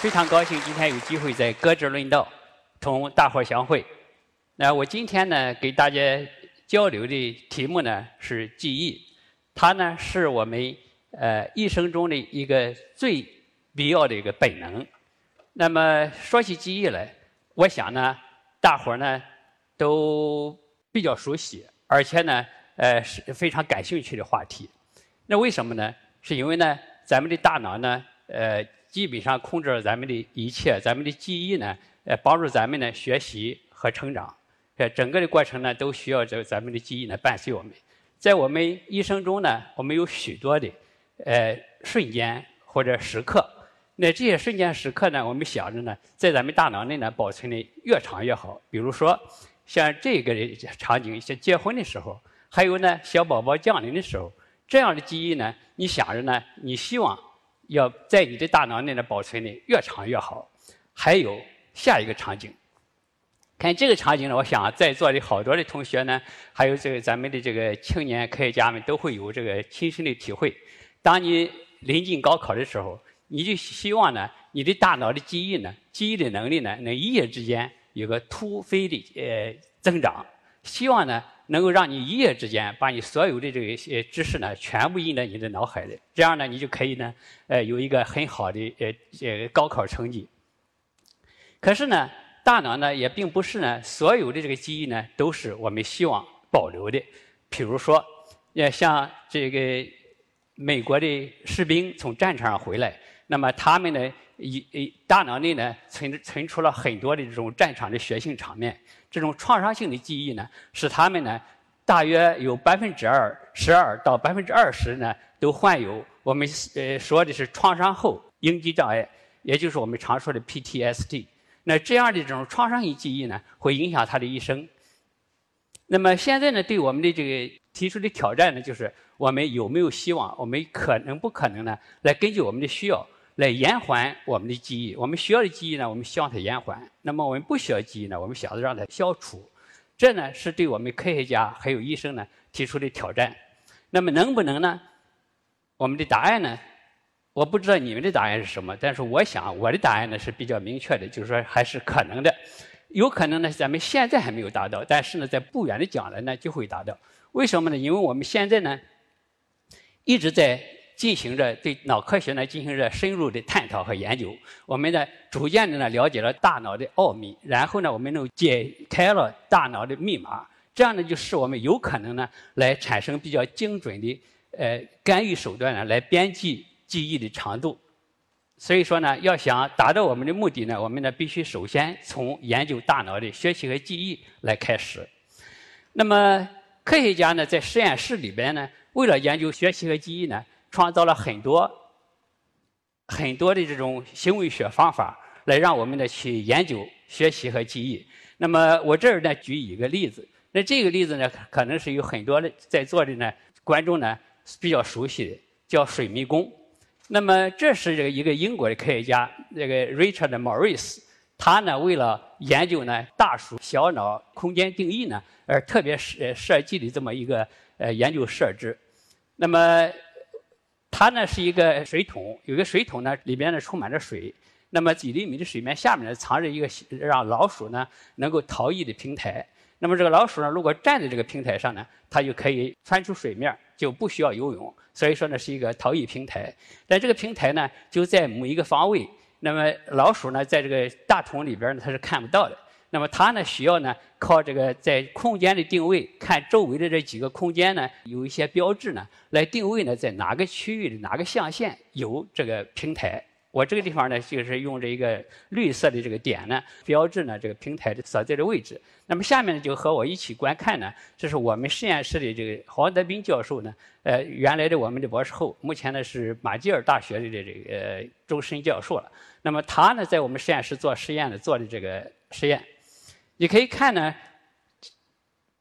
非常高兴今天有机会在歌之论道同大伙儿相会。那我今天呢，给大家交流的题目呢是记忆，它呢是我们呃一生中的一个最必要的一个本能。那么说起记忆来，我想呢，大伙儿呢都比较熟悉，而且呢呃是非常感兴趣的话题。那为什么呢？是因为呢，咱们的大脑呢，呃。基本上控制了咱们的一切，咱们的记忆呢，呃，帮助咱们呢学习和成长，呃，整个的过程呢都需要这咱们的记忆呢伴随我们。在我们一生中呢，我们有许多的呃瞬间或者时刻，那这些瞬间时刻呢，我们想着呢，在咱们大脑内呢保存的越长越好。比如说像这个场景，像结婚的时候，还有呢小宝宝降临的时候，这样的记忆呢，你想着呢，你希望。要在你的大脑内呢保存的越长越好。还有下一个场景，看这个场景呢，我想在座的好多的同学呢，还有这个咱们的这个青年科学家们都会有这个亲身的体会。当你临近高考的时候，你就希望呢，你的大脑的记忆呢，记忆的能力呢，能一夜之间有个突飞的呃增长。希望呢。能够让你一夜之间把你所有的这些知识呢，全部印在你的脑海里，这样呢，你就可以呢，呃，有一个很好的呃呃高考成绩。可是呢，大脑呢也并不是呢，所有的这个记忆呢都是我们希望保留的。比如说，呃，像这个美国的士兵从战场上回来，那么他们呢，一一大脑内呢存存出了很多的这种战场的血腥场面。这种创伤性的记忆呢，使他们呢，大约有百分之二十二到百分之二十呢，都患有我们呃说的是创伤后应激障碍，也就是我们常说的 PTSD。那这样的这种创伤性记忆呢，会影响他的一生。那么现在呢，对我们的这个提出的挑战呢，就是我们有没有希望，我们可能不可能呢，来根据我们的需要。来延缓我们的记忆，我们需要的记忆呢，我们希望它延缓；那么我们不需要记忆呢，我们想着让它消除。这呢是对我们科学家还有医生呢提出的挑战。那么能不能呢？我们的答案呢？我不知道你们的答案是什么，但是我想我的答案呢是比较明确的，就是说还是可能的。有可能呢，咱们现在还没有达到，但是呢，在不远的将来呢就会达到。为什么呢？因为我们现在呢一直在。进行着对脑科学呢进行着深入的探讨和研究，我们呢逐渐的呢了解了大脑的奥秘，然后呢我们能解开了大脑的密码，这样呢就使我们有可能呢来产生比较精准的呃干预手段呢来编辑记忆的长度。所以说呢，要想达到我们的目的呢，我们呢必须首先从研究大脑的学习和记忆来开始。那么科学家呢在实验室里边呢，为了研究学习和记忆呢。创造了很多很多的这种行为学方法，来让我们呢去研究学习和记忆。那么我这儿呢举一个例子，那这个例子呢可能是有很多的在座的呢观众呢比较熟悉的，叫水迷宫。那么这是这个一个英国的科学家，这个 Richard Morris，他呢为了研究呢大鼠小脑空间定义呢，而特别设设计的这么一个呃研究设置。那么它呢是一个水桶，有个水桶呢里边呢充满着水，那么几厘米的水面下面呢藏着一个让老鼠呢能够逃逸的平台。那么这个老鼠呢如果站在这个平台上呢，它就可以窜出水面，就不需要游泳。所以说呢是一个逃逸平台。但这个平台呢就在某一个方位，那么老鼠呢在这个大桶里边呢它是看不到的。那么它呢需要呢靠这个在空间的定位，看周围的这几个空间呢有一些标志呢来定位呢在哪个区域的哪个象限有这个平台。我这个地方呢，就是用这一个绿色的这个点呢，标志呢这个平台的所在的位置。那么下面呢，就和我一起观看呢，这是我们实验室的这个黄德斌教授呢，呃，原来的我们的博士后，目前呢是马吉尔大学的这个终身教授了。那么他呢，在我们实验室做实验呢，做的这个实验，你可以看呢。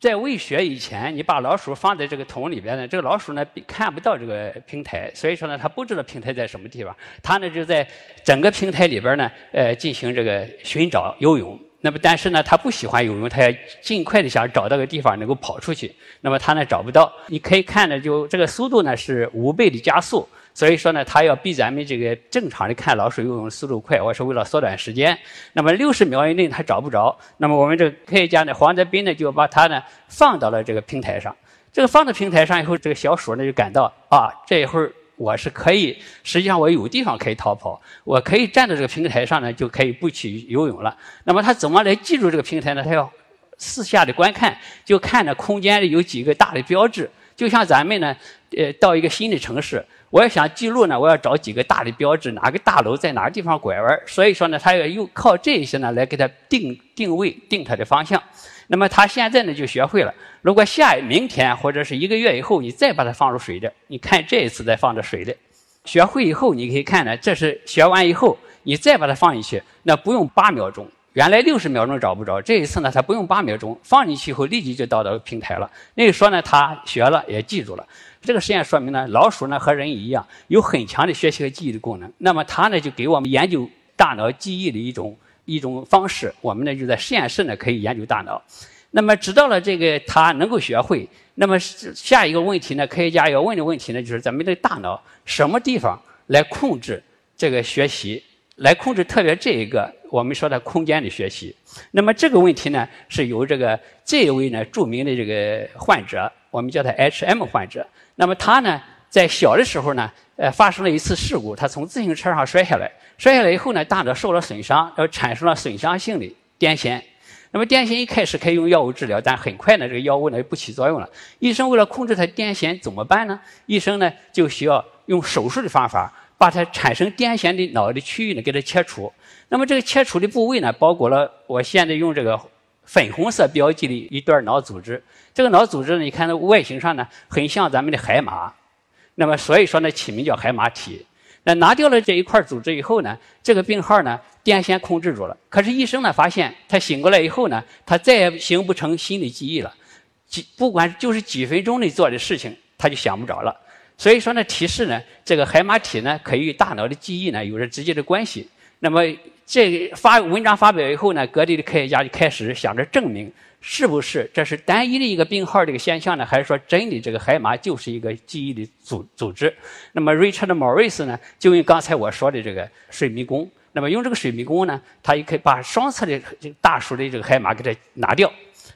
在喂学以前，你把老鼠放在这个桶里边呢，这个老鼠呢看不到这个平台，所以说呢，它不知道平台在什么地方。它呢就在整个平台里边呢，呃，进行这个寻找游泳。那么但是呢，它不喜欢游泳，它要尽快的想找到个地方能够跑出去。那么它呢找不到。你可以看呢，就这个速度呢是五倍的加速。所以说呢，它要比咱们这个正常的看老鼠游泳速度快，我是为了缩短时间。那么六十秒以内它找不着，那么我们这个科学家呢，黄德斌呢就把它呢放到了这个平台上。这个放到平台上以后，这个小鼠呢就感到啊，这一会儿我是可以，实际上我有地方可以逃跑，我可以站在这个平台上呢，就可以不去游泳了。那么它怎么来记住这个平台呢？它要四下的观看，就看着空间里有几个大的标志，就像咱们呢，呃，到一个新的城市。我要想记录呢，我要找几个大的标志，哪个大楼在哪个地方拐弯所以说呢，他要用靠这些呢来给他定定位、定他的方向。那么他现在呢就学会了。如果下明天或者是一个月以后，你再把它放入水里，你看这一次再放到水里，学会以后你可以看呢，这是学完以后你再把它放进去，那不用八秒钟，原来六十秒钟找不着，这一次呢他不用八秒钟，放进去以后立即就到到平台了。那就说呢，他学了也记住了。这个实验说明呢，老鼠呢和人一样，有很强的学习和记忆的功能。那么它呢就给我们研究大脑记忆的一种一种方式。我们呢就在实验室呢可以研究大脑。那么知道了这个它能够学会，那么下一个问题呢，科学家要问的问题呢就是咱们的大脑什么地方来控制这个学习，来控制特别这一个我们说的空间的学习。那么这个问题呢是由这个这一位呢著名的这个患者，我们叫他 H.M 患者。那么他呢，在小的时候呢，呃，发生了一次事故，他从自行车上摔下来，摔下来以后呢，大脑受了损伤，而产生了损伤性的癫痫。那么癫痫一开始可以用药物治疗，但很快呢，这个药物呢不起作用了。医生为了控制他癫痫怎么办呢？医生呢就需要用手术的方法，把它产生癫痫的脑的区域呢给它切除。那么这个切除的部位呢，包括了我现在用这个。粉红色标记的一段脑组织，这个脑组织呢，你看它外形上呢，很像咱们的海马，那么所以说呢，起名叫海马体。那拿掉了这一块组织以后呢，这个病号呢，癫痫控制住了。可是医生呢，发现他醒过来以后呢，他再也形不成新的记忆了，几不管就是几分钟内做的事情，他就想不着了。所以说呢，提示呢，这个海马体呢，可以与大脑的记忆呢，有着直接的关系。那么。这发文章发表以后呢，各地的科学家就开始想着证明是不是这是单一的一个病号这个现象呢，还是说真的这个海马就是一个记忆的组组织？那么 Richard Morris 呢，就用刚才我说的这个水迷宫，那么用这个水迷宫呢，它也可以把双侧的这个大鼠的这个海马给它拿掉。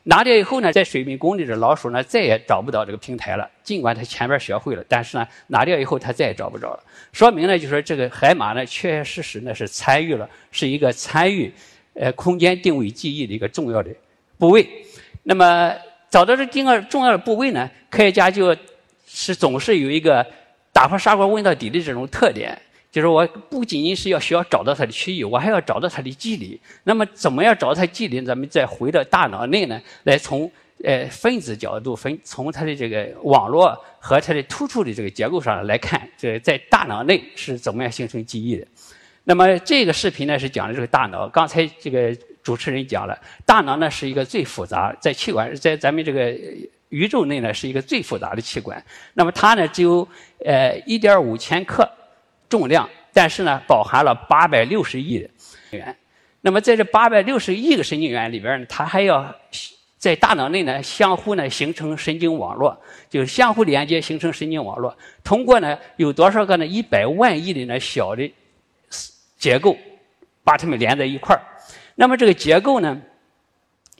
拿掉以后呢，在水迷宫里的老鼠呢，再也找不到这个平台了。尽管它前边学会了，但是呢，拿掉以后它再也找不着了。说明呢，就是说这个海马呢，确确实实呢是参与了，是一个参与呃空间定位记忆的一个重要的部位。那么找到这第二重要的部位呢，科学家就是总是有一个打破砂锅问到底的这种特点。就是我不仅仅是要需要找到它的区域，我还要找到它的机理。那么，怎么样找到它机理？咱们再回到大脑内呢，来从呃分子角度分，从它的这个网络和它的突触的这个结构上来看，这在大脑内是怎么样形成记忆的？那么这个视频呢是讲的这个大脑。刚才这个主持人讲了，大脑呢是一个最复杂，在器官在咱们这个宇宙内呢是一个最复杂的器官。那么它呢只有呃一点五千克。重量，但是呢，包含了八百六十亿的元。那么在这八百六十亿个神经元里边呢，它还要在大脑内呢相互呢形成神经网络，就是相互连接形成神经网络。通过呢有多少个呢一百万亿的呢小的结构把它们连在一块儿。那么这个结构呢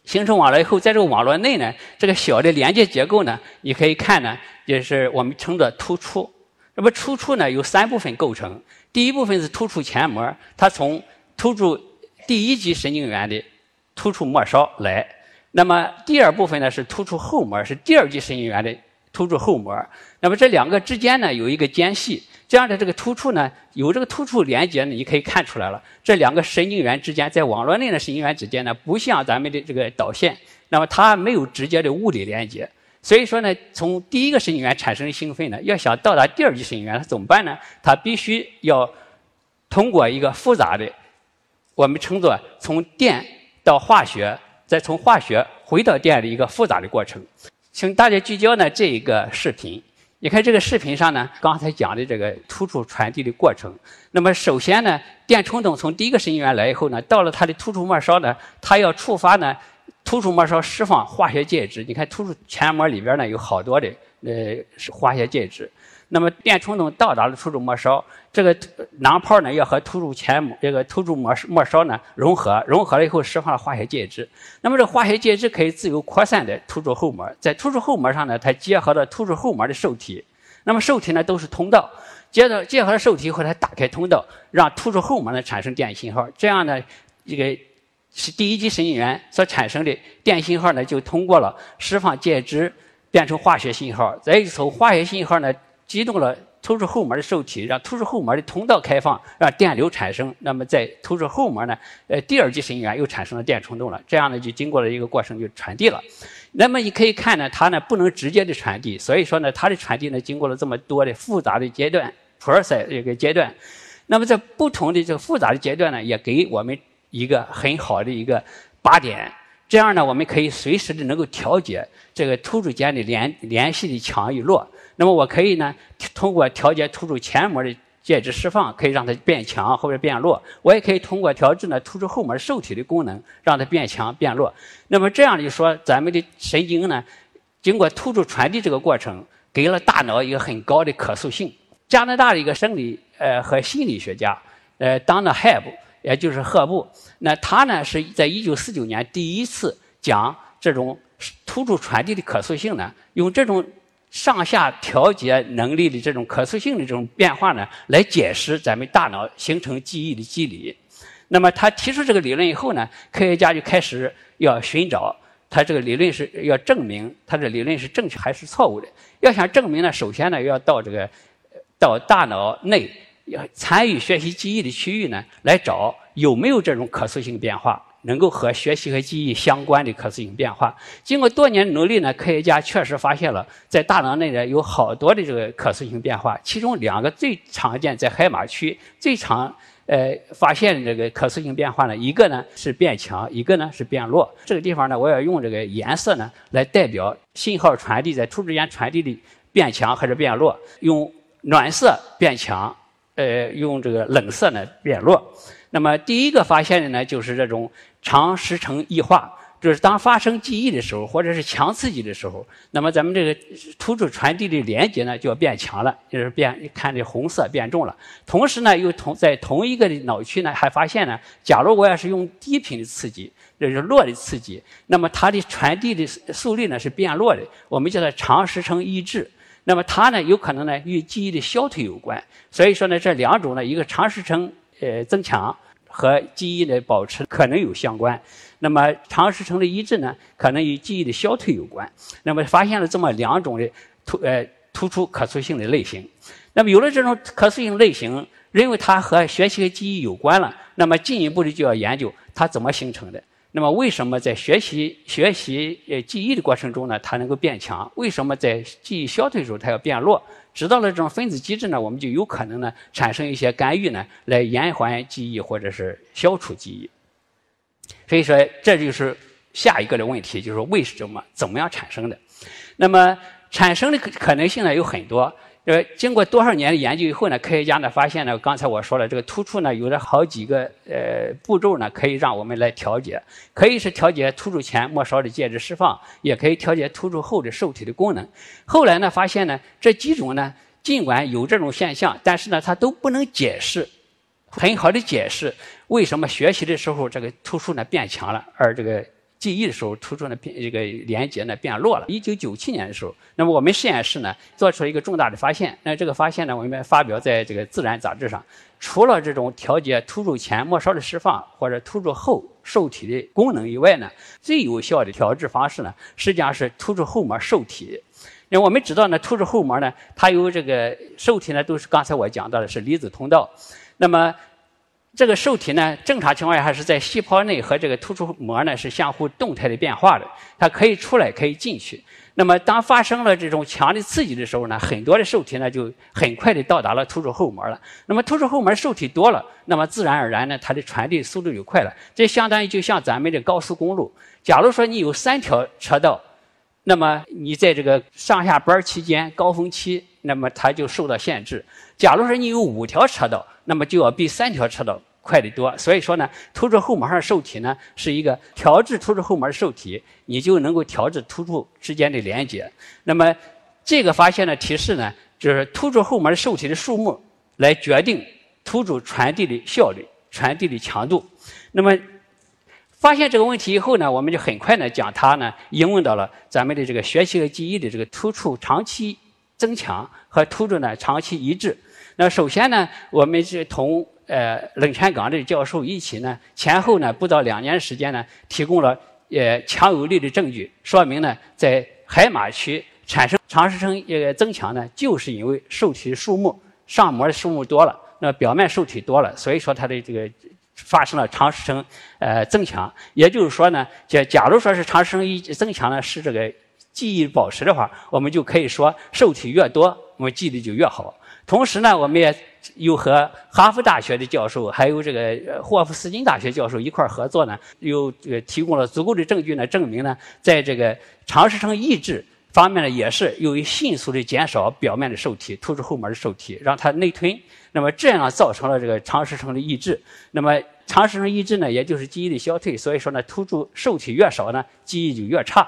形成网络以后，在这个网络内呢，这个小的连接结构呢，你可以看呢，就是我们称作突出。那么突触呢由三部分构成，第一部分是突触前膜，它从突触第一级神经元的突触末梢来。那么第二部分呢是突触后膜，是第二级神经元的突触后膜。那么这两个之间呢有一个间隙，这样的这个突触呢，有这个突触连接呢，你可以看出来了，这两个神经元之间在网络内的神经元之间呢，不像咱们的这个导线，那么它没有直接的物理连接。所以说呢，从第一个神经元产生的兴奋呢，要想到达第二级神经元，它怎么办呢？它必须要通过一个复杂的，我们称作从电到化学，再从化学回到电的一个复杂的过程。请大家聚焦呢这一个视频，你看这个视频上呢，刚才讲的这个突触传递的过程。那么首先呢，电冲动从第一个神经元来以后呢，到了它的突触末梢呢，它要触发呢。突触末梢释放化学介质，你看突触前膜里边呢有好多的呃化学介质。那么电冲动到达了突触末梢，这个囊泡呢要和突触前膜这个突触末末梢呢融合，融合了以后释放了化学介质。那么这化学介质可以自由扩散的突触后膜，在突触后膜上呢，它结合了突触后膜的受体。那么受体呢都是通道，接着结合了受体以后，它打开通道，让突触后膜呢产生电信号。这样呢，这个。是第一级神经元所产生的电信号呢，就通过了释放介质变成化学信号，再从化学信号呢激动了突触后膜的受体，让突触后膜的通道开放，让电流产生。那么在突触后膜呢，呃，第二级神经元又产生了电冲动了，这样呢就经过了一个过程就传递了。那么你可以看呢，它呢不能直接的传递，所以说呢它的传递呢经过了这么多的复杂的阶段，process 这个阶段。那么在不同的这个复杂的阶段呢，也给我们。一个很好的一个靶点，这样呢，我们可以随时的能够调节这个突触间的联联系的强与弱。那么我可以呢，通过调节突触前膜的介质释放，可以让它变强或者变弱。我也可以通过调制呢突触后膜受体的功能，让它变强变弱。那么这样就说，咱们的神经呢，经过突触传递这个过程，给了大脑一个很高的可塑性。加拿大的一个生理呃和心理学家呃 Donna Hebb。也就是赫布，那他呢是在一九四九年第一次讲这种突触传递的可塑性呢，用这种上下调节能力的这种可塑性的这种变化呢，来解释咱们大脑形成记忆的机理。那么他提出这个理论以后呢，科学家就开始要寻找他这个理论是要证明他的理论是正确还是错误的。要想证明呢，首先呢要到这个到大脑内。要参与学习记忆的区域呢，来找有没有这种可塑性变化，能够和学习和记忆相关的可塑性变化。经过多年努力呢，科学家确实发现了在大脑内呢有好多的这个可塑性变化，其中两个最常见在海马区最常呃发现的这个可塑性变化呢，一个呢是变强，一个呢是变弱。这个地方呢，我要用这个颜色呢来代表信号传递在突触间传递的变强还是变弱，用暖色变强。呃，用这个冷色呢变弱。那么第一个发现的呢，就是这种长时程异化，就是当发生记忆的时候，或者是强刺激的时候，那么咱们这个突触传递的连接呢就要变强了，就是变看这红色变重了。同时呢，又同在同一个脑区呢还发现呢，假如我要是用低频的刺激，就是弱的刺激，那么它的传递的速率呢是变弱的，我们叫它长时程抑制。那么它呢，有可能呢与记忆的消退有关。所以说呢，这两种呢，一个长时程呃增强和记忆的保持可能有相关。那么长时程的抑制呢，可能与记忆的消退有关。那么发现了这么两种的突呃突出可塑性的类型。那么有了这种可塑性类型，认为它和学习和记忆有关了。那么进一步的就要研究它怎么形成的。那么为什么在学习学习呃记忆的过程中呢，它能够变强？为什么在记忆消退的时候它要变弱？知道了这种分子机制呢，我们就有可能呢产生一些干预呢，来延缓记忆或者是消除记忆。所以说，这就是下一个的问题，就是为什么怎么样产生的？那么产生的可能性呢有很多。呃，经过多少年的研究以后呢，科学家呢发现呢，刚才我说了，这个突触呢有着好几个呃步骤呢，可以让我们来调节，可以是调节突触前末梢的介质释放，也可以调节突触后的受体的功能。后来呢发现呢，这几种呢尽管有这种现象，但是呢它都不能解释很好的解释为什么学习的时候这个突触呢变强了，而这个。记忆的时候，突出呢变这个连接呢变弱了。一九九七年的时候，那么我们实验室呢做出了一个重大的发现。那这个发现呢，我们发表在这个《自然》杂志上。除了这种调节突触前末梢的释放或者突触后受体的功能以外呢，最有效的调制方式呢，实际上是突触后膜受体。因为我们知道呢，突出后膜呢，它有这个受体呢，都是刚才我讲到的是离子通道。那么这个受体呢，正常情况下还是在细胞内和这个突出膜呢是相互动态的变化的，它可以出来，可以进去。那么当发生了这种强的刺激的时候呢，很多的受体呢就很快的到达了突出后膜了。那么突出后膜受体多了，那么自然而然呢，它的传递速度就快了。这相当于就像咱们的高速公路，假如说你有三条车道，那么你在这个上下班期间高峰期，那么它就受到限制。假如说你有五条车道，那么就要比三条车道快得多。所以说呢，突出后膜上受体呢是一个调制突出后膜的受体，你就能够调制突触之间的连接。那么这个发现的提示呢，就是突出后膜的受体的数目来决定突触传递的效率、传递的强度。那么发现这个问题以后呢，我们就很快呢将它呢应用到了咱们的这个学习和记忆的这个突触长期增强和突触呢长期一致。那首先呢，我们是同呃冷泉岗的教授一起呢，前后呢不到两年时间呢，提供了呃强有力的证据，说明呢在海马区产生长时程呃增强呢，就是因为受体数目上膜的数目多了，那表面受体多了，所以说它的这个发生了长时程呃增强。也就是说呢，假假如说是长时程一增强呢是这个记忆保持的话，我们就可以说受体越多，我们记忆就越好。同时呢，我们也又和哈佛大学的教授，还有这个霍夫斯金大学教授一块儿合作呢，又呃提供了足够的证据呢，证明呢，在这个长时程抑制方面呢，也是由于迅速的减少表面的受体，突出后膜的受体，让它内吞，那么这样造成了这个长时程的抑制。那么长时程抑制呢，也就是记忆力消退，所以说呢，突出受体越少呢，记忆就越差。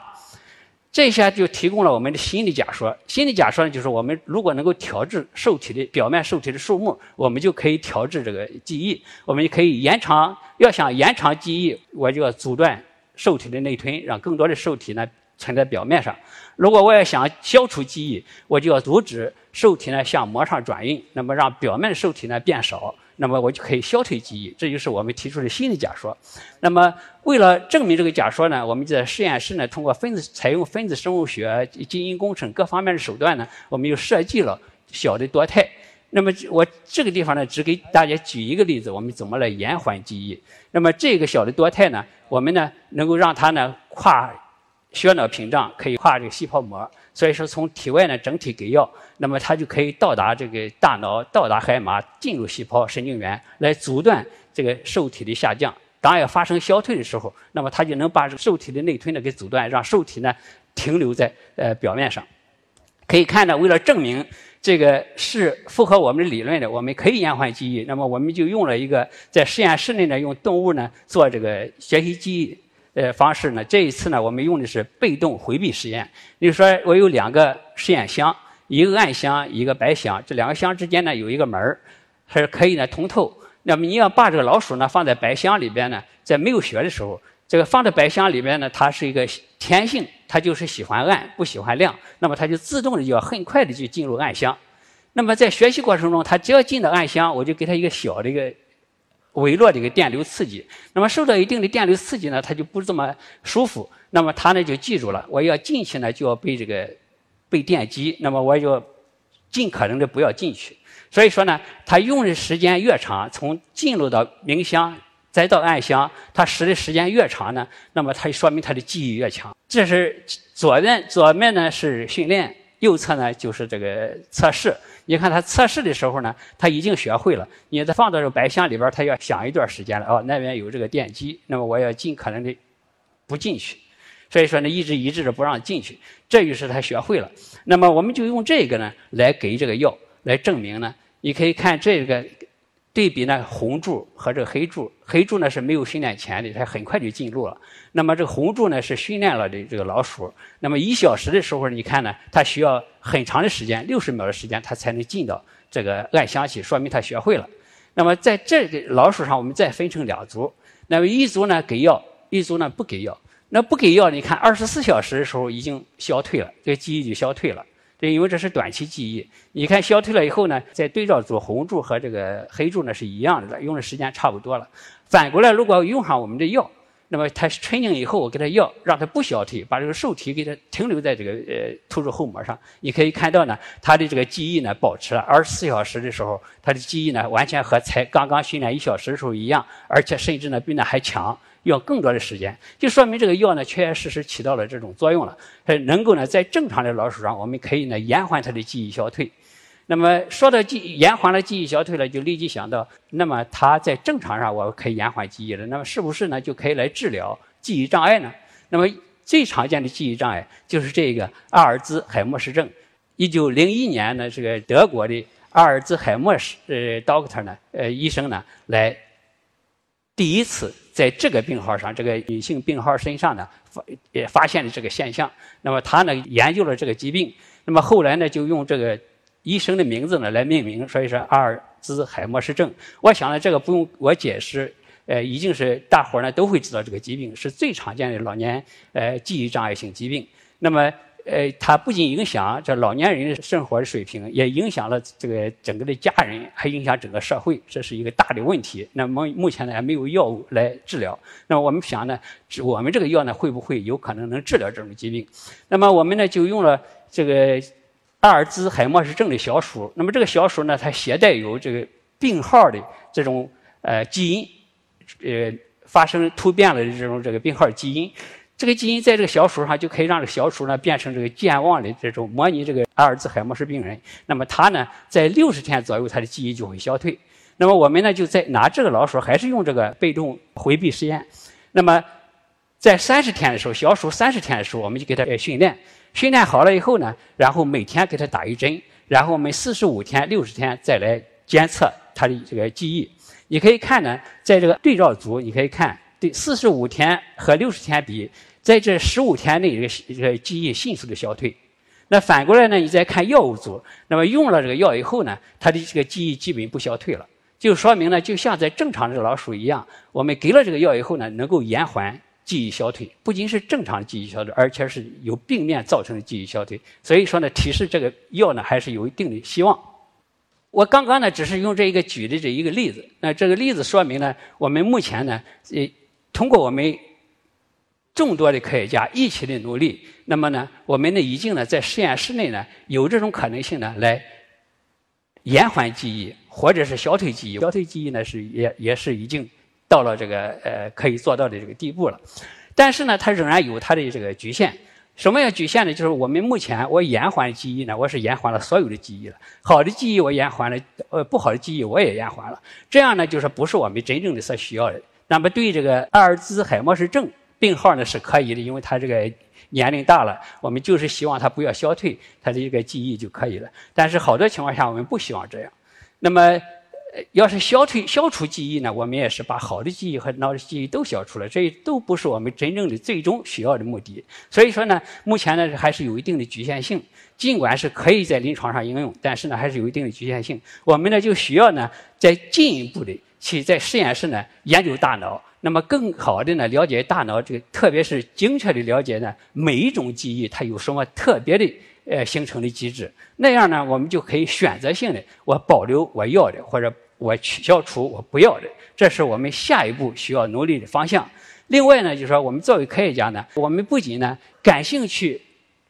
这下就提供了我们的新的假说。新的假说呢，就是我们如果能够调制受体的表面受体的数目，我们就可以调制这个记忆。我们就可以延长，要想延长记忆，我就要阻断受体的内吞，让更多的受体呢存在表面上。如果我要想消除记忆，我就要阻止受体呢向膜上转运，那么让表面的受体呢变少。那么我就可以消退记忆，这就是我们提出的新的假说。那么为了证明这个假说呢，我们在实验室呢，通过分子采用分子生物学、基因工程各方面的手段呢，我们又设计了小的多肽。那么我这个地方呢，只给大家举一个例子，我们怎么来延缓记忆。那么这个小的多肽呢，我们呢能够让它呢跨血脑屏障，可以跨这个细胞膜。所以说，从体外呢整体给药，那么它就可以到达这个大脑，到达海马，进入细胞神经元，来阻断这个受体的下降。当要发生消退的时候，那么它就能把受体的内吞呢给阻断，让受体呢停留在呃表面上。可以看到，为了证明这个是符合我们的理论的，我们可以延缓记忆，那么我们就用了一个在实验室内呢用动物呢做这个学习记忆。呃，方式呢？这一次呢，我们用的是被动回避实验。比如说，我有两个实验箱，一个暗箱，一个白箱。这两个箱之间呢，有一个门儿，是可以呢通透。那么你要把这个老鼠呢放在白箱里边呢，在没有血的时候，这个放在白箱里边呢，它是一个天性，它就是喜欢暗，不喜欢亮。那么它就自动的就要很快的就进入暗箱。那么在学习过程中，它只要进到暗箱，我就给它一个小的一个。微弱的一个电流刺激，那么受到一定的电流刺激呢，它就不这么舒服。那么它呢就记住了，我要进去呢就要被这个被电击，那么我就尽可能的不要进去。所以说呢，它用的时间越长，从进入到明箱再到暗箱，它使的时间越长呢，那么它就说明它的记忆越强。这是左面左面呢是训练，右侧呢就是这个测试。你看他测试的时候呢，他已经学会了。你再放到这个白箱里边，他要想一段时间了。哦，那边有这个电机，那么我要尽可能的不进去。所以说呢，一直一直的不让进去，这就是他学会了。那么我们就用这个呢来给这个药来证明呢。你可以看这个。对比呢，红柱和这个黑柱，黑柱呢是没有训练前的，它很快就进入了。那么这个红柱呢是训练了的这个老鼠。那么一小时的时候，你看呢，它需要很长的时间，六十秒的时间，它才能进到这个暗箱去，说明它学会了。那么在这个老鼠上，我们再分成两组，那么一组呢给药，一组呢不给药。那不给药，你看二十四小时的时候已经消退了，这个记忆就消退了。对，因为这是短期记忆。你看消退了以后呢，在对照组红柱和这个黑柱呢是一样的，用的时间差不多了。反过来，如果用上我们的药，那么它纯净以后，我给它药，让它不消退，把这个受体给它停留在这个呃突出后膜上。你可以看到呢，它的这个记忆呢保持了二十四小时的时候，它的记忆呢完全和才刚刚训练一小时的时候一样，而且甚至呢比那还强，要更多的时间，就说明这个药呢确确实实起到了这种作用了，它能够呢在正常的老鼠上，我们可以呢延缓它的记忆消退。那么说到记延缓了记忆消退了，就立即想到，那么它在正常上我可以延缓记忆了，那么是不是呢就可以来治疗记忆障碍呢？那么最常见的记忆障碍就是这个阿尔兹海默氏症。一九零一年呢，这个德国的阿尔兹海默氏呃 doctor 呢，呃医生呢来第一次在这个病号上，这个女性病号身上呢发也发现了这个现象。那么他呢研究了这个疾病，那么后来呢就用这个。医生的名字呢来命名，所以说阿尔兹海默氏症。我想呢，这个不用我解释，呃，已经是大伙儿呢都会知道这个疾病是最常见的老年呃记忆障碍性疾病。那么，呃，它不仅影响这老年人的生活水平，也影响了这个整个的家人，还影响整个社会，这是一个大的问题。那么目前呢还没有药物来治疗。那么我们想呢，我们这个药呢会不会有可能能治疗这种疾病？那么我们呢就用了这个。阿尔兹海默氏症的小鼠，那么这个小鼠呢，它携带有这个病号的这种呃基因，呃发生突变了的这种这个病号基因，这个基因在这个小鼠上就可以让这个小鼠呢变成这个健忘的这种模拟这个阿尔兹海默氏病人。那么它呢，在六十天左右，它的记忆就会消退。那么我们呢，就在拿这个老鼠，还是用这个被动回避实验。那么在三十天的时候，小鼠三十天的时候，我们就给它训练。训练好了以后呢，然后每天给他打一针，然后我们四十五天、六十天再来监测他的这个记忆。你可以看呢，在这个对照组，你可以看对四十五天和六十天比，在这十五天内，这个这个记忆迅速的消退。那反过来呢，你再看药物组，那么用了这个药以后呢，它的这个记忆基本不消退了，就说明呢，就像在正常的老鼠一样，我们给了这个药以后呢，能够延缓。记忆消退不仅是正常记忆消退，而且是由病变造成的记忆消退。所以说呢，提示这个药呢还是有一定的希望。我刚刚呢只是用这一个举的这一个例子，那这个例子说明呢，我们目前呢，呃，通过我们众多的科学家一起的努力，那么呢，我们呢已经呢在实验室内呢有这种可能性呢来延缓记忆或者是消退记忆。消退记忆呢是也也是已经。到了这个呃可以做到的这个地步了，但是呢，它仍然有它的这个局限。什么叫局限呢？就是我们目前我延缓记忆呢，我是延缓了所有的记忆了，好的记忆我延缓了，呃不好的记忆我也延缓了。这样呢，就是不是我们真正的所需要的。那么对这个阿尔兹海默氏症病号呢是可以的，因为他这个年龄大了，我们就是希望他不要消退他的一个记忆就可以了。但是好多情况下我们不希望这样。那么。要是消退、消除记忆呢？我们也是把好的记忆和脑的记忆都消除了，这都不是我们真正的最终需要的目的。所以说呢，目前呢还是有一定的局限性。尽管是可以在临床上应用，但是呢还是有一定的局限性。我们呢就需要呢再进一步的去在实验室呢研究大脑，那么更好的呢了解大脑这个，特别是精确的了解呢每一种记忆它有什么特别的。呃，形成的机制，那样呢，我们就可以选择性的，我保留我要的，或者我取消除我不要的，这是我们下一步需要努力的方向。另外呢，就是说，我们作为科学家呢，我们不仅呢感兴趣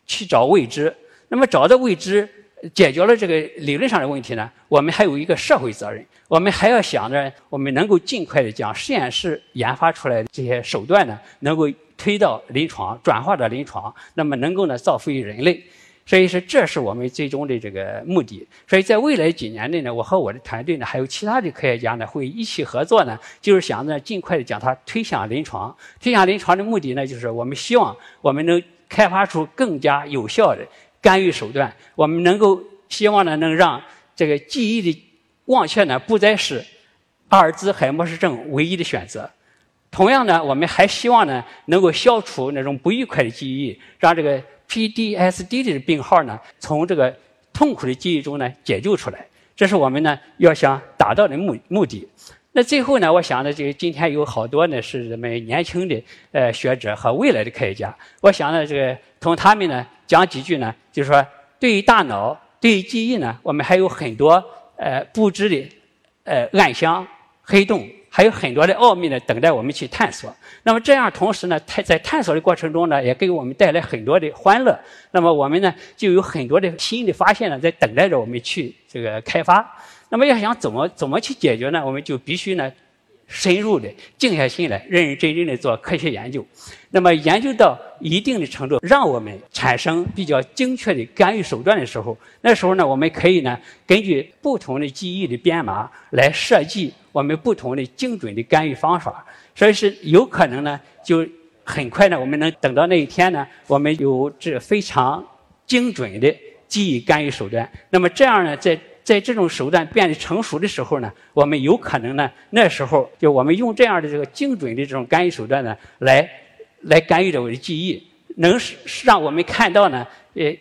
去找未知，那么找到未知，解决了这个理论上的问题呢，我们还有一个社会责任，我们还要想着，我们能够尽快的将实验室研发出来的这些手段呢，能够推到临床，转化到临床，那么能够呢造福于人类。所以说，这是我们最终的这个目的。所以在未来几年内呢，我和我的团队呢，还有其他的科学家呢，会一起合作呢，就是想着尽快的将它推向临床。推向临床的目的呢，就是我们希望我们能开发出更加有效的干预手段。我们能够希望呢，能让这个记忆的忘却呢，不再是阿尔兹海默氏症唯一的选择。同样呢，我们还希望呢，能够消除那种不愉快的记忆，让这个。PDSD 的病号呢，从这个痛苦的记忆中呢解救出来，这是我们呢要想达到的目目的。那最后呢，我想呢，这个今天有好多呢是咱们年轻的呃学者和未来的科学家，我想呢，这个从他们呢讲几句呢，就是说对于大脑、对于记忆呢，我们还有很多呃不知的呃暗箱、黑洞。还有很多的奥秘呢，等待我们去探索。那么这样，同时呢，探在探索的过程中呢，也给我们带来很多的欢乐。那么我们呢，就有很多的新的发现呢，在等待着我们去这个开发。那么要想怎么怎么去解决呢？我们就必须呢。深入的静下心来，认认真真的做科学研究。那么研究到一定的程度，让我们产生比较精确的干预手段的时候，那时候呢，我们可以呢，根据不同的记忆的编码来设计我们不同的精准的干预方法。所以是有可能呢，就很快呢，我们能等到那一天呢，我们有这非常精准的记忆干预手段。那么这样呢，在在这种手段变得成熟的时候呢，我们有可能呢，那时候就我们用这样的这个精准的这种干预手段呢，来来干预着我的记忆，能使让我们看到呢，呃，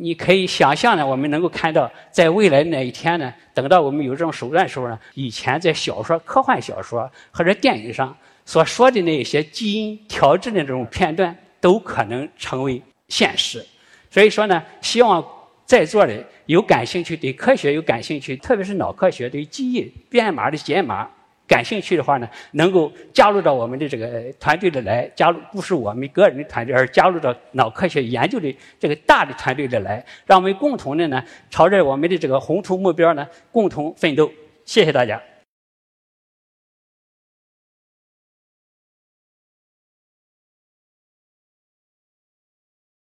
你可以想象呢，我们能够看到，在未来那一天呢，等到我们有这种手段的时候呢，以前在小说、科幻小说或者电影上所说的那些基因调制的这种片段，都可能成为现实。所以说呢，希望。在座的有感兴趣、对科学有感兴趣，特别是脑科学对记忆编码的解码感兴趣的话呢，能够加入到我们的这个团队的来，加入不是我们个人的团队，而加入到脑科学研究的这个大的团队的来，让我们共同的呢，朝着我们的这个宏图目标呢，共同奋斗。谢谢大家。